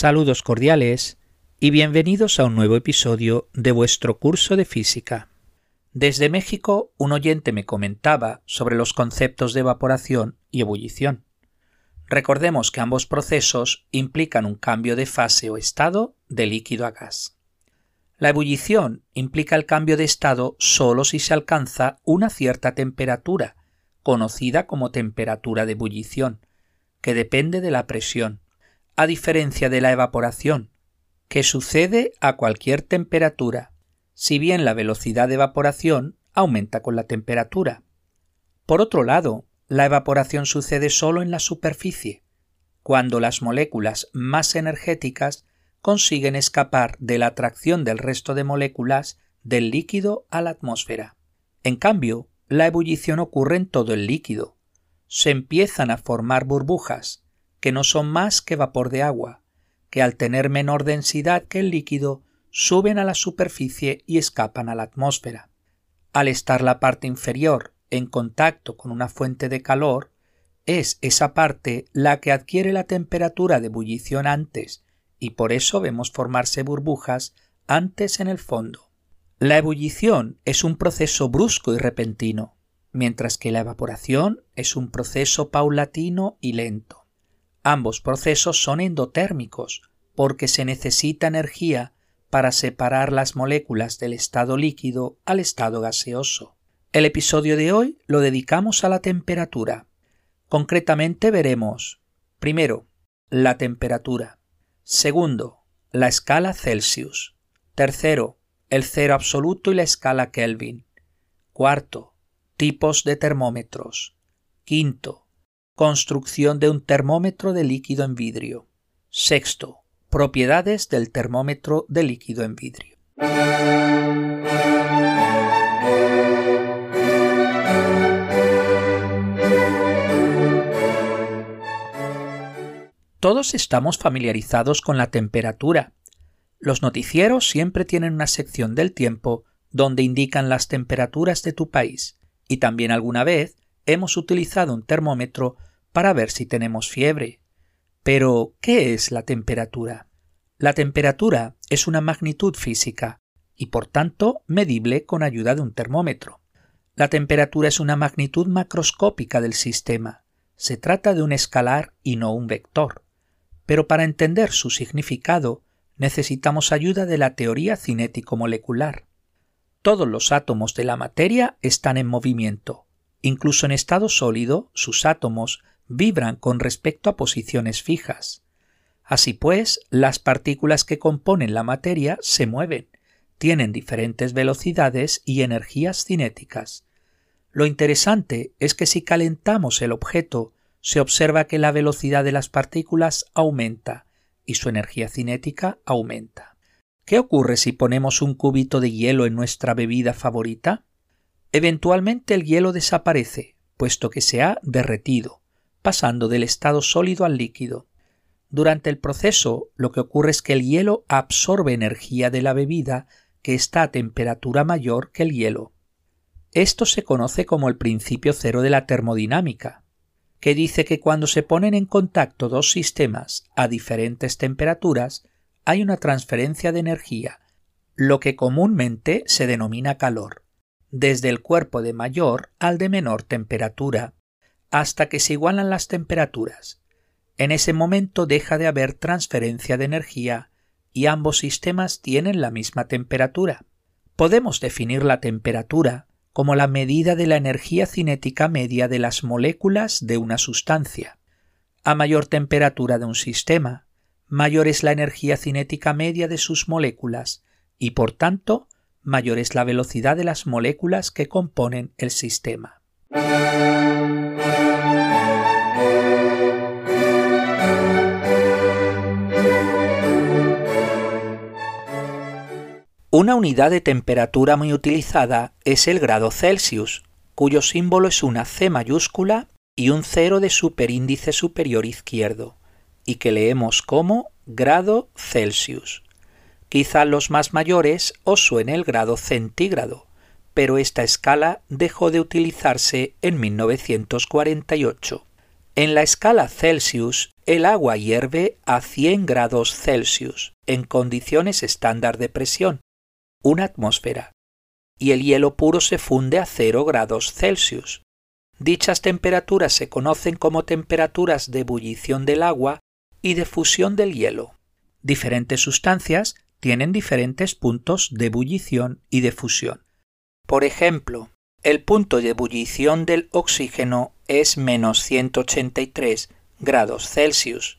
Saludos cordiales y bienvenidos a un nuevo episodio de vuestro curso de física. Desde México, un oyente me comentaba sobre los conceptos de evaporación y ebullición. Recordemos que ambos procesos implican un cambio de fase o estado de líquido a gas. La ebullición implica el cambio de estado solo si se alcanza una cierta temperatura, conocida como temperatura de ebullición, que depende de la presión, a diferencia de la evaporación, que sucede a cualquier temperatura, si bien la velocidad de evaporación aumenta con la temperatura. Por otro lado, la evaporación sucede solo en la superficie, cuando las moléculas más energéticas consiguen escapar de la atracción del resto de moléculas del líquido a la atmósfera. En cambio, la ebullición ocurre en todo el líquido. Se empiezan a formar burbujas, que no son más que vapor de agua, que al tener menor densidad que el líquido suben a la superficie y escapan a la atmósfera. Al estar la parte inferior en contacto con una fuente de calor, es esa parte la que adquiere la temperatura de ebullición antes y por eso vemos formarse burbujas antes en el fondo. La ebullición es un proceso brusco y repentino, mientras que la evaporación es un proceso paulatino y lento. Ambos procesos son endotérmicos, porque se necesita energía para separar las moléculas del estado líquido al estado gaseoso. El episodio de hoy lo dedicamos a la temperatura. Concretamente veremos, primero, la temperatura. Segundo, la escala Celsius. Tercero, el cero absoluto y la escala Kelvin. Cuarto, tipos de termómetros. Quinto, construcción de un termómetro de líquido en vidrio. Sexto, propiedades del termómetro de líquido en vidrio. Todos estamos familiarizados con la temperatura. Los noticieros siempre tienen una sección del tiempo donde indican las temperaturas de tu país, y también alguna vez hemos utilizado un termómetro para ver si tenemos fiebre. Pero, ¿qué es la temperatura? La temperatura es una magnitud física y por tanto medible con ayuda de un termómetro. La temperatura es una magnitud macroscópica del sistema. Se trata de un escalar y no un vector pero para entender su significado necesitamos ayuda de la teoría cinético-molecular. Todos los átomos de la materia están en movimiento. Incluso en estado sólido, sus átomos vibran con respecto a posiciones fijas. Así pues, las partículas que componen la materia se mueven, tienen diferentes velocidades y energías cinéticas. Lo interesante es que si calentamos el objeto se observa que la velocidad de las partículas aumenta y su energía cinética aumenta. ¿Qué ocurre si ponemos un cubito de hielo en nuestra bebida favorita? Eventualmente el hielo desaparece, puesto que se ha derretido, pasando del estado sólido al líquido. Durante el proceso lo que ocurre es que el hielo absorbe energía de la bebida que está a temperatura mayor que el hielo. Esto se conoce como el principio cero de la termodinámica, que dice que cuando se ponen en contacto dos sistemas a diferentes temperaturas, hay una transferencia de energía, lo que comúnmente se denomina calor, desde el cuerpo de mayor al de menor temperatura, hasta que se igualan las temperaturas. En ese momento deja de haber transferencia de energía y ambos sistemas tienen la misma temperatura. Podemos definir la temperatura como la medida de la energía cinética media de las moléculas de una sustancia. A mayor temperatura de un sistema, mayor es la energía cinética media de sus moléculas y por tanto mayor es la velocidad de las moléculas que componen el sistema. Una unidad de temperatura muy utilizada es el grado Celsius, cuyo símbolo es una C mayúscula y un cero de superíndice superior izquierdo, y que leemos como grado Celsius. Quizá los más mayores os suene el grado centígrado, pero esta escala dejó de utilizarse en 1948. En la escala Celsius, el agua hierve a 100 grados Celsius en condiciones estándar de presión, una atmósfera, y el hielo puro se funde a 0 grados Celsius. Dichas temperaturas se conocen como temperaturas de ebullición del agua y de fusión del hielo. Diferentes sustancias tienen diferentes puntos de ebullición y de fusión. Por ejemplo, el punto de ebullición del oxígeno es menos 183 grados Celsius.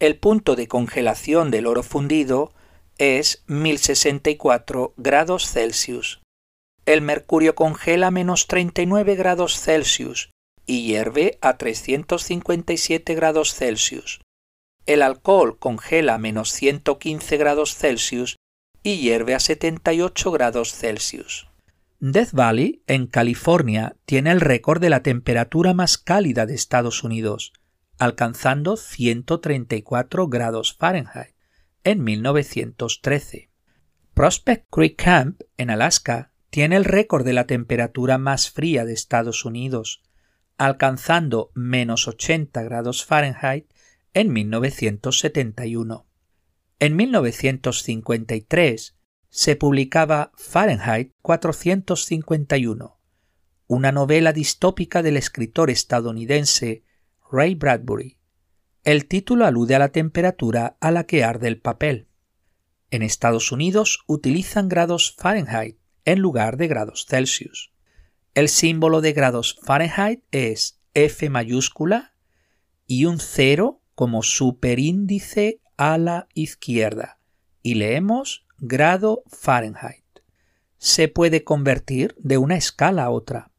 El punto de congelación del oro fundido es 1064 grados Celsius. El mercurio congela menos 39 grados Celsius y hierve a 357 grados Celsius. El alcohol congela menos 115 grados Celsius y hierve a 78 grados Celsius. Death Valley, en California, tiene el récord de la temperatura más cálida de Estados Unidos, alcanzando 134 grados Fahrenheit en 1913. Prospect Creek Camp, en Alaska, tiene el récord de la temperatura más fría de Estados Unidos, alcanzando menos 80 grados Fahrenheit en 1971. En 1953 se publicaba Fahrenheit 451, una novela distópica del escritor estadounidense Ray Bradbury. El título alude a la temperatura a la que arde el papel. En Estados Unidos utilizan grados Fahrenheit en lugar de grados Celsius. El símbolo de grados Fahrenheit es F mayúscula y un cero como superíndice a la izquierda y leemos grado Fahrenheit. Se puede convertir de una escala a otra.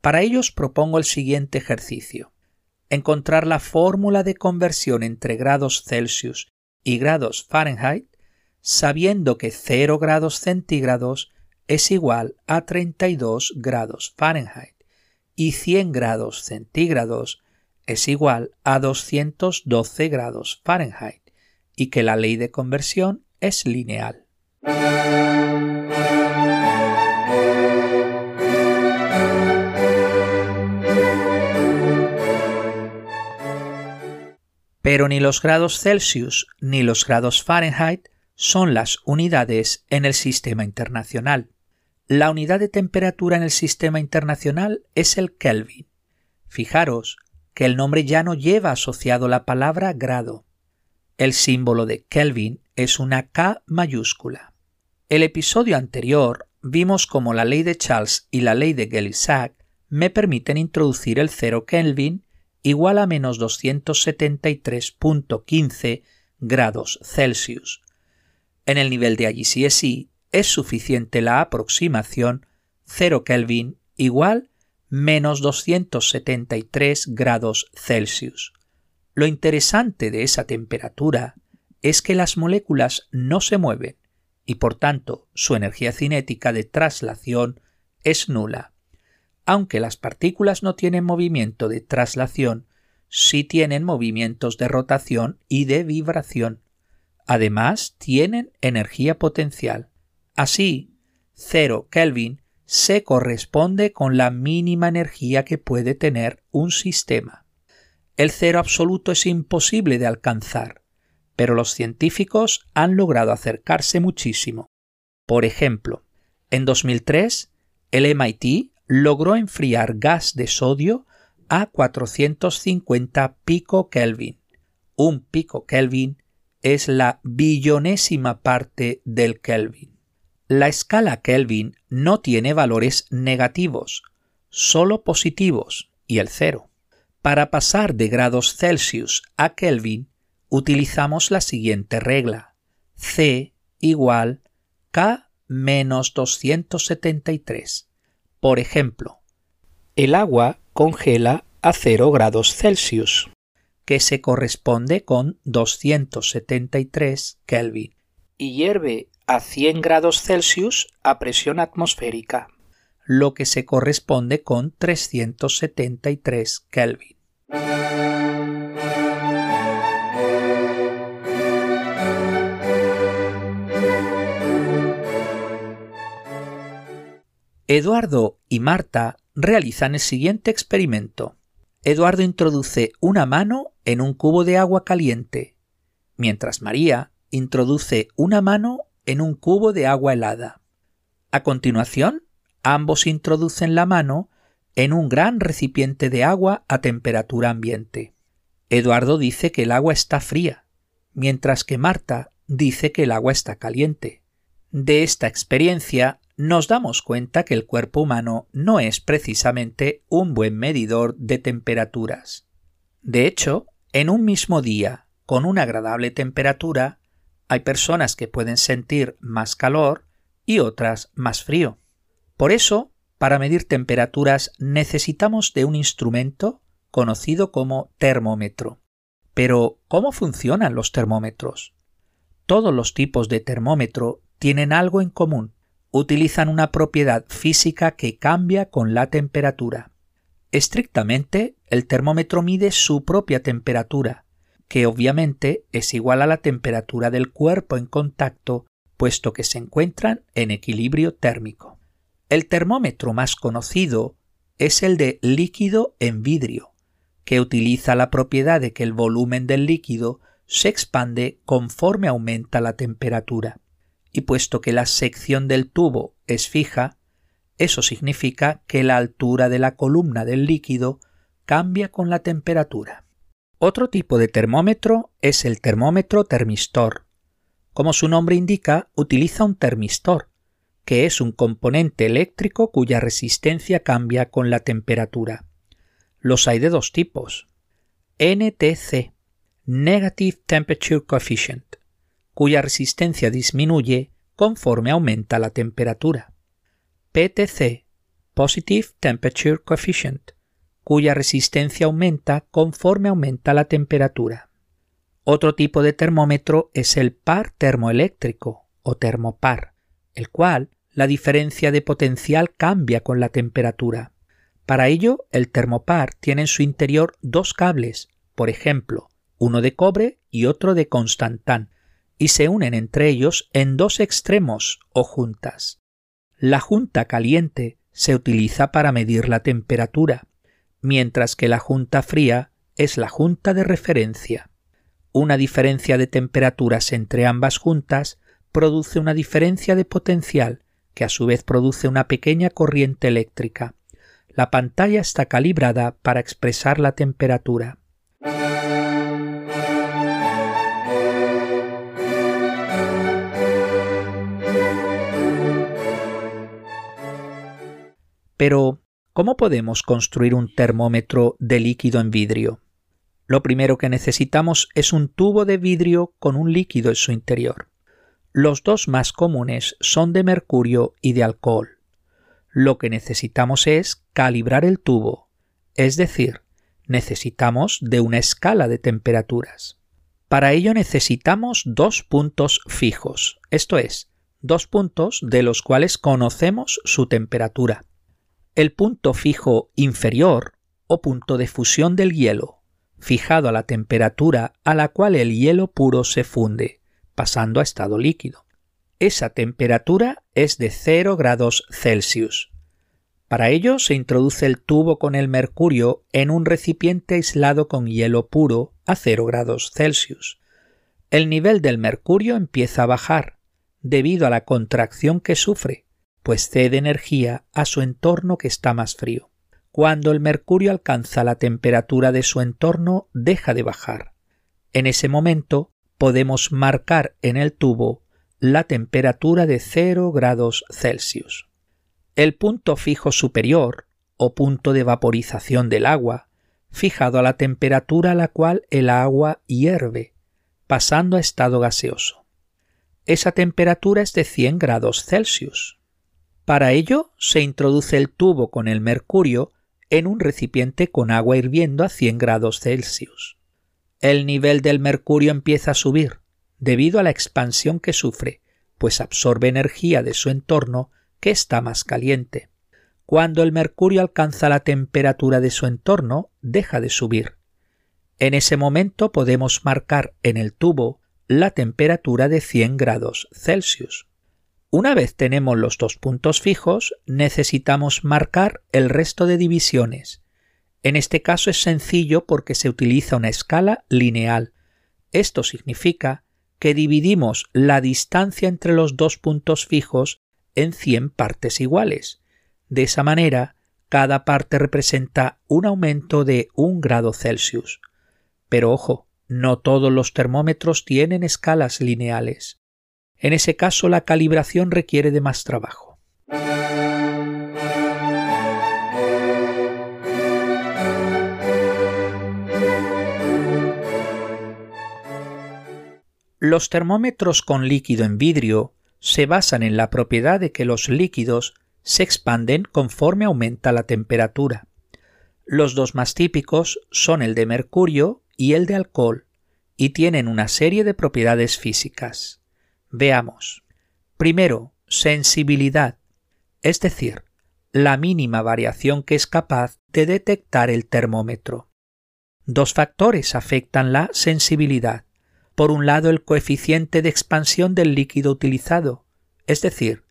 Para ello os propongo el siguiente ejercicio. Encontrar la fórmula de conversión entre grados Celsius y grados Fahrenheit sabiendo que 0 grados centígrados es igual a 32 grados Fahrenheit y 100 grados centígrados es igual a 212 grados Fahrenheit y que la ley de conversión es lineal. Pero ni los grados Celsius ni los grados Fahrenheit son las unidades en el sistema internacional. La unidad de temperatura en el sistema internacional es el Kelvin. Fijaros que el nombre ya no lleva asociado la palabra grado. El símbolo de Kelvin es una K mayúscula. El episodio anterior vimos cómo la ley de Charles y la ley de Gay-Lussac me permiten introducir el cero Kelvin igual a menos 273.15 grados Celsius. En el nivel de IGCSE es suficiente la aproximación 0 Kelvin igual menos 273 grados Celsius. Lo interesante de esa temperatura es que las moléculas no se mueven y por tanto su energía cinética de traslación es nula. Aunque las partículas no tienen movimiento de traslación, sí tienen movimientos de rotación y de vibración. Además, tienen energía potencial. Así, 0 Kelvin se corresponde con la mínima energía que puede tener un sistema. El cero absoluto es imposible de alcanzar, pero los científicos han logrado acercarse muchísimo. Por ejemplo, en 2003, el MIT logró enfriar gas de sodio a 450 pico Kelvin. Un pico Kelvin es la billonésima parte del Kelvin. La escala Kelvin no tiene valores negativos, solo positivos y el cero. Para pasar de grados Celsius a Kelvin, utilizamos la siguiente regla. C igual K menos 273. Por ejemplo, el agua congela a 0 grados Celsius, que se corresponde con 273 Kelvin, y hierve a 100 grados Celsius a presión atmosférica, lo que se corresponde con 373 Kelvin. Eduardo y Marta realizan el siguiente experimento. Eduardo introduce una mano en un cubo de agua caliente, mientras María introduce una mano en un cubo de agua helada. A continuación, ambos introducen la mano en un gran recipiente de agua a temperatura ambiente. Eduardo dice que el agua está fría, mientras que Marta dice que el agua está caliente. De esta experiencia nos damos cuenta que el cuerpo humano no es precisamente un buen medidor de temperaturas. De hecho, en un mismo día, con una agradable temperatura, hay personas que pueden sentir más calor y otras más frío. Por eso, para medir temperaturas necesitamos de un instrumento conocido como termómetro. Pero, ¿cómo funcionan los termómetros? Todos los tipos de termómetro tienen algo en común utilizan una propiedad física que cambia con la temperatura. Estrictamente, el termómetro mide su propia temperatura, que obviamente es igual a la temperatura del cuerpo en contacto, puesto que se encuentran en equilibrio térmico. El termómetro más conocido es el de líquido en vidrio, que utiliza la propiedad de que el volumen del líquido se expande conforme aumenta la temperatura y puesto que la sección del tubo es fija, eso significa que la altura de la columna del líquido cambia con la temperatura. Otro tipo de termómetro es el termómetro termistor. Como su nombre indica, utiliza un termistor, que es un componente eléctrico cuya resistencia cambia con la temperatura. Los hay de dos tipos. NTC, Negative Temperature Coefficient, cuya resistencia disminuye conforme aumenta la temperatura. PTC, Positive Temperature Coefficient, cuya resistencia aumenta conforme aumenta la temperatura. Otro tipo de termómetro es el par termoeléctrico o termopar, el cual la diferencia de potencial cambia con la temperatura. Para ello, el termopar tiene en su interior dos cables, por ejemplo, uno de cobre y otro de constantán, y se unen entre ellos en dos extremos o juntas. La junta caliente se utiliza para medir la temperatura, mientras que la junta fría es la junta de referencia. Una diferencia de temperaturas entre ambas juntas produce una diferencia de potencial, que a su vez produce una pequeña corriente eléctrica. La pantalla está calibrada para expresar la temperatura. Pero, ¿cómo podemos construir un termómetro de líquido en vidrio? Lo primero que necesitamos es un tubo de vidrio con un líquido en su interior. Los dos más comunes son de mercurio y de alcohol. Lo que necesitamos es calibrar el tubo, es decir, necesitamos de una escala de temperaturas. Para ello necesitamos dos puntos fijos, esto es, dos puntos de los cuales conocemos su temperatura el punto fijo inferior o punto de fusión del hielo, fijado a la temperatura a la cual el hielo puro se funde, pasando a estado líquido. Esa temperatura es de 0 grados Celsius. Para ello se introduce el tubo con el mercurio en un recipiente aislado con hielo puro a 0 grados Celsius. El nivel del mercurio empieza a bajar, debido a la contracción que sufre, pues cede energía a su entorno que está más frío. Cuando el mercurio alcanza la temperatura de su entorno, deja de bajar. En ese momento podemos marcar en el tubo la temperatura de 0 grados Celsius. El punto fijo superior, o punto de vaporización del agua, fijado a la temperatura a la cual el agua hierve, pasando a estado gaseoso. Esa temperatura es de 100 grados Celsius. Para ello se introduce el tubo con el mercurio en un recipiente con agua hirviendo a 100 grados Celsius. El nivel del mercurio empieza a subir debido a la expansión que sufre, pues absorbe energía de su entorno que está más caliente. Cuando el mercurio alcanza la temperatura de su entorno, deja de subir. En ese momento podemos marcar en el tubo la temperatura de 100 grados Celsius. Una vez tenemos los dos puntos fijos, necesitamos marcar el resto de divisiones, En este caso es sencillo porque se utiliza una escala lineal. Esto significa que dividimos la distancia entre los dos puntos fijos en 100 partes iguales. De esa manera, cada parte representa un aumento de un grado Celsius. Pero ojo, no todos los termómetros tienen escalas lineales. En ese caso la calibración requiere de más trabajo. Los termómetros con líquido en vidrio se basan en la propiedad de que los líquidos se expanden conforme aumenta la temperatura. Los dos más típicos son el de mercurio y el de alcohol, y tienen una serie de propiedades físicas. Veamos. Primero, sensibilidad, es decir, la mínima variación que es capaz de detectar el termómetro. Dos factores afectan la sensibilidad. Por un lado, el coeficiente de expansión del líquido utilizado, es decir,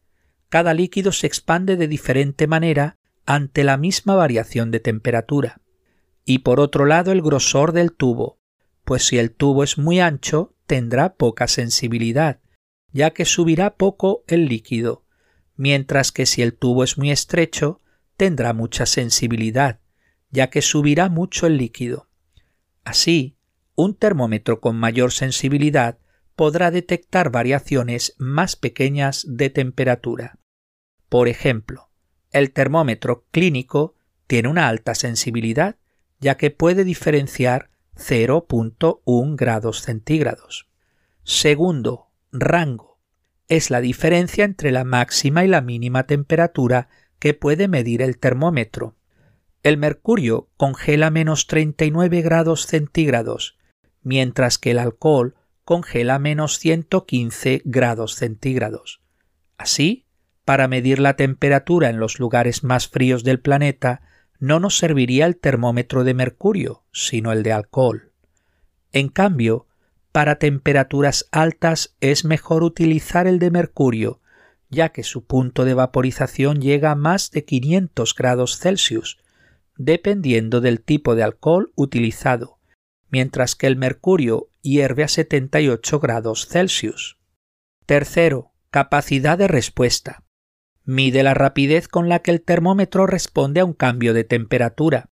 cada líquido se expande de diferente manera ante la misma variación de temperatura. Y por otro lado, el grosor del tubo, pues si el tubo es muy ancho, tendrá poca sensibilidad, ya que subirá poco el líquido, mientras que si el tubo es muy estrecho, tendrá mucha sensibilidad, ya que subirá mucho el líquido. Así, un termómetro con mayor sensibilidad podrá detectar variaciones más pequeñas de temperatura. Por ejemplo, el termómetro clínico tiene una alta sensibilidad, ya que puede diferenciar 0.1 grados centígrados. Segundo, rango. Es la diferencia entre la máxima y la mínima temperatura que puede medir el termómetro. El mercurio congela menos 39 grados centígrados, mientras que el alcohol congela menos 115 grados centígrados. Así, para medir la temperatura en los lugares más fríos del planeta, no nos serviría el termómetro de mercurio, sino el de alcohol. En cambio, para temperaturas altas es mejor utilizar el de mercurio, ya que su punto de vaporización llega a más de 500 grados Celsius, dependiendo del tipo de alcohol utilizado, mientras que el mercurio hierve a 78 grados Celsius. Tercero, capacidad de respuesta. Mide la rapidez con la que el termómetro responde a un cambio de temperatura.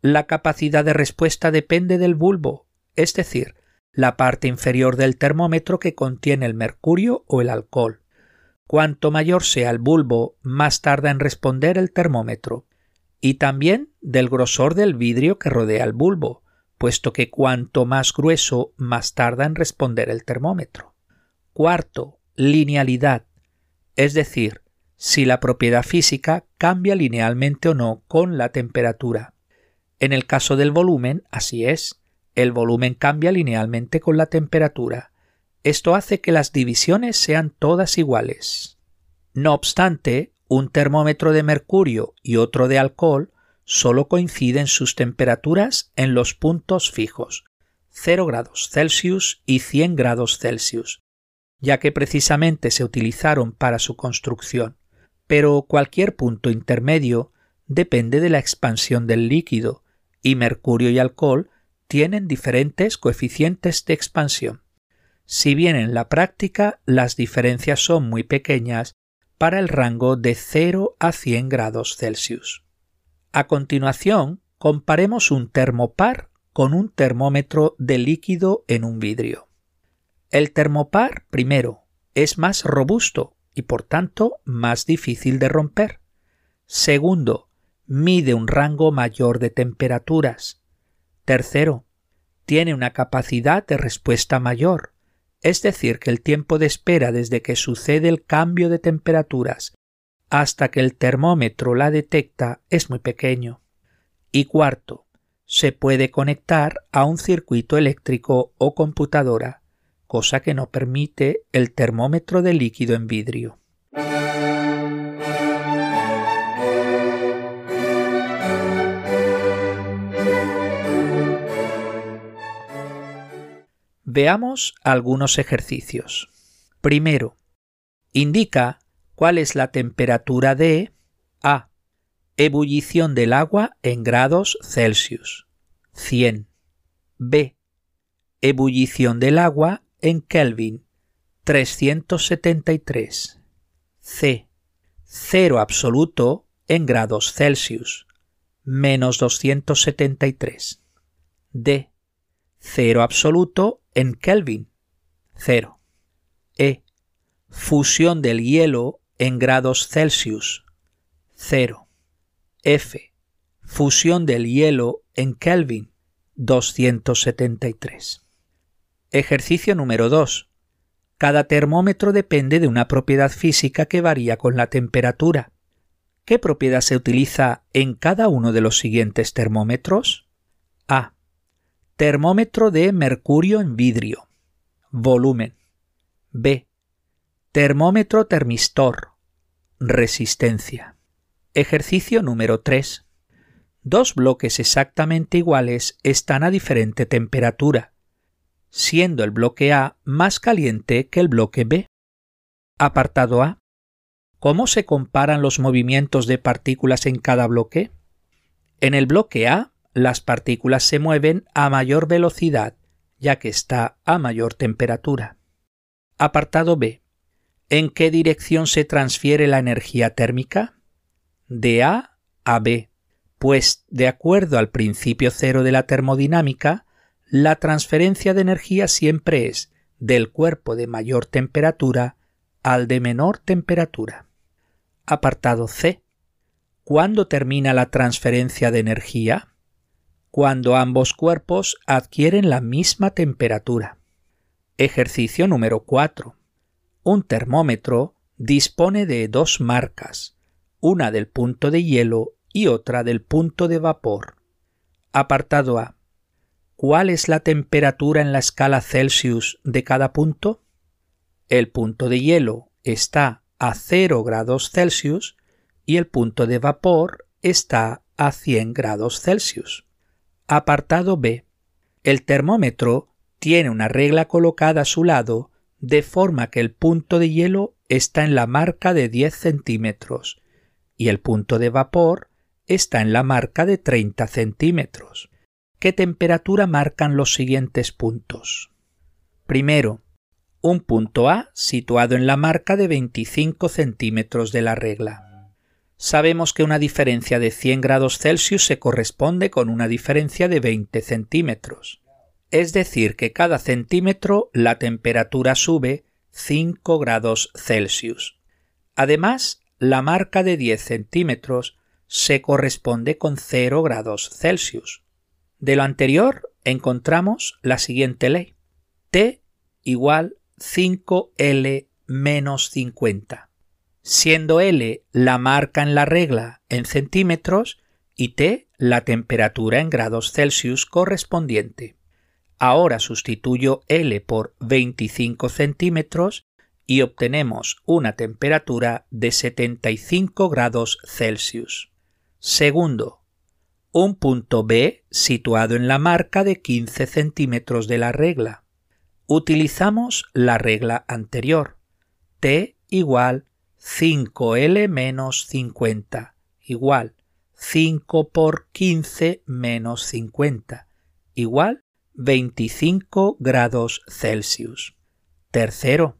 La capacidad de respuesta depende del bulbo, es decir, la parte inferior del termómetro que contiene el mercurio o el alcohol. Cuanto mayor sea el bulbo, más tarda en responder el termómetro. Y también del grosor del vidrio que rodea el bulbo, puesto que cuanto más grueso, más tarda en responder el termómetro. Cuarto, linealidad, es decir, si la propiedad física cambia linealmente o no con la temperatura. En el caso del volumen, así es, el volumen cambia linealmente con la temperatura. Esto hace que las divisiones sean todas iguales. No obstante, un termómetro de mercurio y otro de alcohol solo coinciden sus temperaturas en los puntos fijos, 0 grados Celsius y 100 grados Celsius, ya que precisamente se utilizaron para su construcción pero cualquier punto intermedio depende de la expansión del líquido, y mercurio y alcohol tienen diferentes coeficientes de expansión. Si bien en la práctica las diferencias son muy pequeñas para el rango de 0 a 100 grados Celsius. A continuación, comparemos un termopar con un termómetro de líquido en un vidrio. El termopar, primero, es más robusto y por tanto más difícil de romper. Segundo, mide un rango mayor de temperaturas. Tercero, tiene una capacidad de respuesta mayor, es decir, que el tiempo de espera desde que sucede el cambio de temperaturas hasta que el termómetro la detecta es muy pequeño. Y cuarto, se puede conectar a un circuito eléctrico o computadora, cosa que no permite el termómetro de líquido en vidrio. Veamos algunos ejercicios. Primero, indica cuál es la temperatura de A. Ebullición del agua en grados Celsius. 100. B. Ebullición del agua en Kelvin. 373. C. Cero absoluto en grados Celsius. Menos 273. D. Cero absoluto en Kelvin. 0. E. Fusión del hielo en grados Celsius. 0. F. Fusión del hielo en Kelvin. 273. Ejercicio número 2. Cada termómetro depende de una propiedad física que varía con la temperatura. ¿Qué propiedad se utiliza en cada uno de los siguientes termómetros? A. Termómetro de mercurio en vidrio. Volumen. B. Termómetro termistor. Resistencia. Ejercicio número 3. Dos bloques exactamente iguales están a diferente temperatura, siendo el bloque A más caliente que el bloque B. Apartado A. ¿Cómo se comparan los movimientos de partículas en cada bloque? En el bloque A, las partículas se mueven a mayor velocidad, ya que está a mayor temperatura. Apartado B. ¿En qué dirección se transfiere la energía térmica? De A a B, pues de acuerdo al principio cero de la termodinámica, la transferencia de energía siempre es del cuerpo de mayor temperatura al de menor temperatura. Apartado C. ¿Cuándo termina la transferencia de energía? Cuando ambos cuerpos adquieren la misma temperatura. Ejercicio número 4. Un termómetro dispone de dos marcas, una del punto de hielo y otra del punto de vapor. Apartado A. ¿Cuál es la temperatura en la escala Celsius de cada punto? El punto de hielo está a 0 grados Celsius y el punto de vapor está a 100 grados Celsius. Apartado B. El termómetro tiene una regla colocada a su lado de forma que el punto de hielo está en la marca de 10 centímetros y el punto de vapor está en la marca de 30 centímetros. ¿Qué temperatura marcan los siguientes puntos? Primero, un punto A situado en la marca de 25 centímetros de la regla. Sabemos que una diferencia de 100 grados Celsius se corresponde con una diferencia de 20 centímetros es decir, que cada centímetro la temperatura sube 5 grados Celsius. Además, la marca de 10 centímetros se corresponde con 0 grados Celsius. De lo anterior encontramos la siguiente ley. T igual 5L menos 50, siendo L la marca en la regla en centímetros y T la temperatura en grados Celsius correspondiente. Ahora sustituyo L por 25 centímetros y obtenemos una temperatura de 75 grados Celsius. Segundo, un punto B situado en la marca de 15 centímetros de la regla. Utilizamos la regla anterior. T igual 5L menos 50 igual 5 por 15 menos 50 igual 25 grados Celsius. Tercero,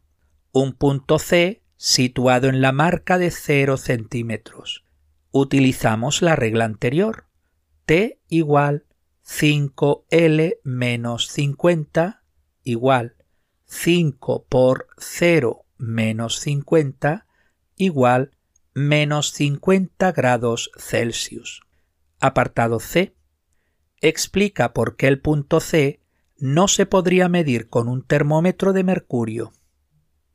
un punto C situado en la marca de 0 centímetros. Utilizamos la regla anterior. T igual 5L menos 50 igual 5 por 0 menos 50 igual menos 50 grados Celsius. Apartado C explica por qué el punto C no se podría medir con un termómetro de mercurio.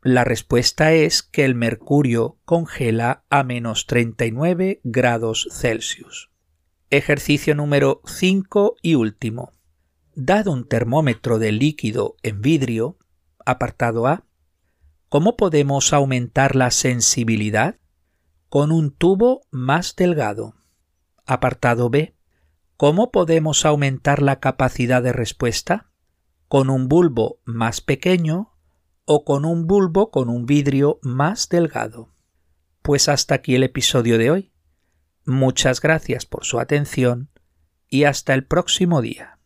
La respuesta es que el mercurio congela a menos 39 grados Celsius. Ejercicio número 5 y último. Dado un termómetro de líquido en vidrio, apartado A, ¿cómo podemos aumentar la sensibilidad? Con un tubo más delgado. Apartado B. ¿Cómo podemos aumentar la capacidad de respuesta? ¿Con un bulbo más pequeño o con un bulbo con un vidrio más delgado? Pues hasta aquí el episodio de hoy. Muchas gracias por su atención y hasta el próximo día.